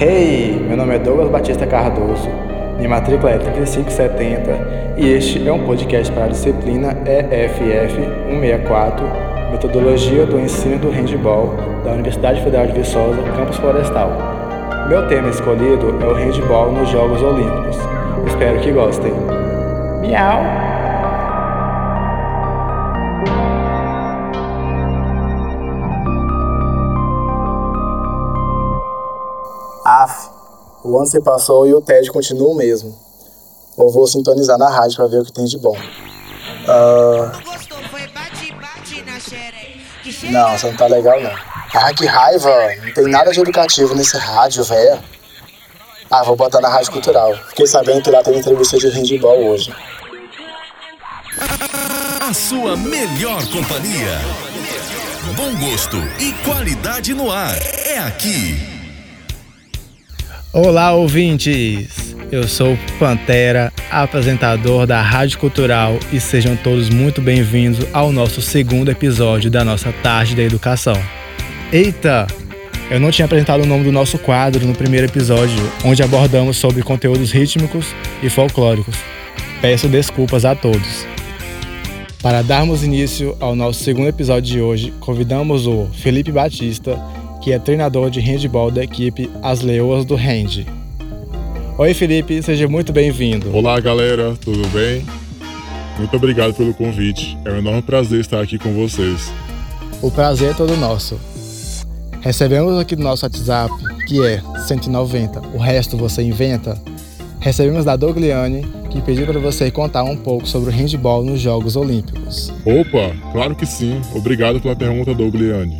Hey, meu nome é Douglas Batista Cardoso, minha matrícula é 3570 e este é um podcast para a disciplina EFF 164, Metodologia do Ensino do Handball, da Universidade Federal de Viçosa, Campus Florestal. Meu tema escolhido é o handball nos Jogos Olímpicos. Espero que gostem. Miau! O ano se passou e o TED continua o mesmo. Eu vou sintonizar na rádio para ver o que tem de bom. Uh... Não, isso não tá legal não. Ah, que raiva! Não tem nada de educativo nesse rádio, velho. Ah, vou botar na Rádio Cultural. Fiquei sabendo que lá tem entrevista de handball hoje. A sua melhor companhia. Bom gosto e qualidade no ar. É aqui. Olá, ouvintes! Eu sou Pantera, apresentador da Rádio Cultural, e sejam todos muito bem-vindos ao nosso segundo episódio da nossa Tarde da Educação. Eita! Eu não tinha apresentado o nome do nosso quadro no primeiro episódio, onde abordamos sobre conteúdos rítmicos e folclóricos. Peço desculpas a todos. Para darmos início ao nosso segundo episódio de hoje, convidamos o Felipe Batista, que é treinador de handball da equipe As Leoas do Hand. Oi, Felipe, seja muito bem-vindo. Olá, galera, tudo bem? Muito obrigado pelo convite. É um enorme prazer estar aqui com vocês. O prazer é todo nosso. Recebemos aqui do nosso WhatsApp, que é 190, o resto você inventa. Recebemos da Dogliane, que pediu para você contar um pouco sobre o handball nos Jogos Olímpicos. Opa, claro que sim. Obrigado pela pergunta, Dogliane.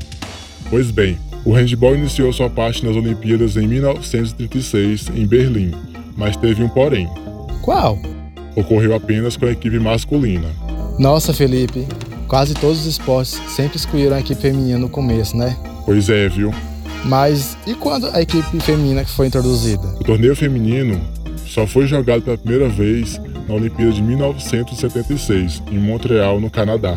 Pois bem, o handball iniciou sua parte nas Olimpíadas em 1936, em Berlim, mas teve um porém. Qual? Ocorreu apenas com a equipe masculina. Nossa, Felipe, quase todos os esportes sempre excluíram a equipe feminina no começo, né? Pois é, viu? Mas e quando a equipe feminina que foi introduzida? O torneio feminino só foi jogado pela primeira vez na Olimpíada de 1976, em Montreal, no Canadá.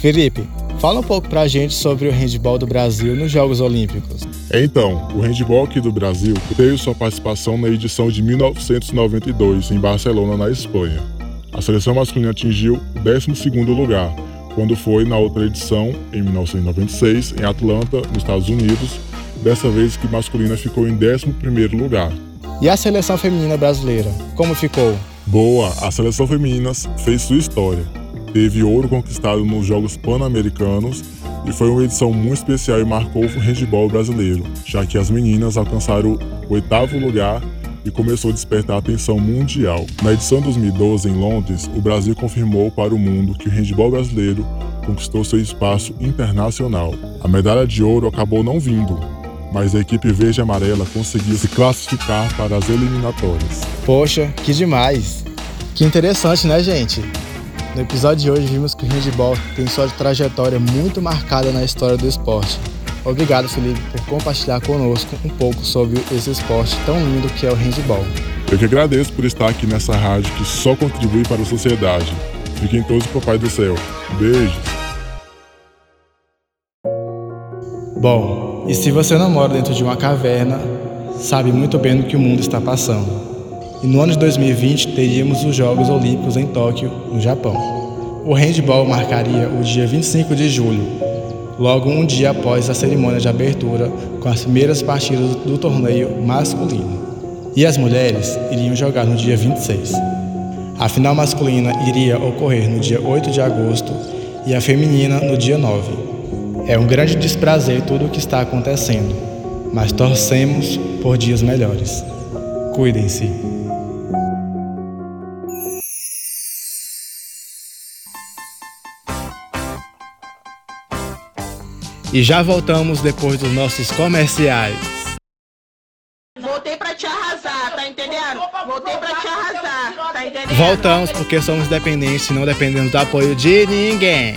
Felipe, Fala um pouco pra gente sobre o handball do Brasil nos Jogos Olímpicos. Então, o handball aqui do Brasil teve sua participação na edição de 1992 em Barcelona, na Espanha. A seleção masculina atingiu o 12º lugar, quando foi na outra edição, em 1996, em Atlanta, nos Estados Unidos, dessa vez que masculina ficou em 11º lugar. E a seleção feminina brasileira, como ficou? Boa, a seleção feminina fez sua história teve ouro conquistado nos Jogos Pan-Americanos e foi uma edição muito especial e marcou o handball brasileiro, já que as meninas alcançaram o oitavo lugar e começou a despertar atenção mundial. Na edição 2012 em Londres, o Brasil confirmou para o mundo que o handball brasileiro conquistou seu espaço internacional. A medalha de ouro acabou não vindo, mas a equipe verde e amarela conseguiu se classificar para as eliminatórias. Poxa, que demais! Que interessante, né, gente? No episódio de hoje vimos que o handball tem sua trajetória muito marcada na história do esporte. Obrigado, Felipe, por compartilhar conosco um pouco sobre esse esporte tão lindo que é o handball. Eu que agradeço por estar aqui nessa rádio que só contribui para a sociedade. Fiquem todos com o Pai do Céu. Beijos. Bom, e se você não mora dentro de uma caverna, sabe muito bem do que o mundo está passando e no ano de 2020 teríamos os Jogos Olímpicos em Tóquio, no Japão. O handball marcaria o dia 25 de julho, logo um dia após a cerimônia de abertura com as primeiras partidas do torneio masculino. E as mulheres iriam jogar no dia 26. A final masculina iria ocorrer no dia 8 de agosto e a feminina no dia 9. É um grande desprazer tudo o que está acontecendo, mas torcemos por dias melhores. Cuidem-se. E já voltamos depois dos nossos comerciais. Voltei pra te arrasar, tá entendendo? Voltei pra te arrasar, tá entendendo? Voltamos porque somos dependentes e não dependemos do apoio de ninguém.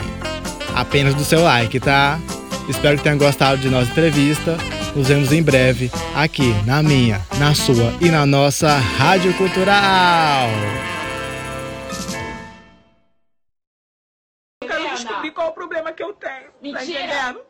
Apenas do seu like, tá? Espero que tenham gostado de nossa entrevista. Nos vemos em breve aqui na minha, na sua e na nossa Rádio Cultural. Eu quero descobrir qual o problema que eu tenho. Tá entendendo?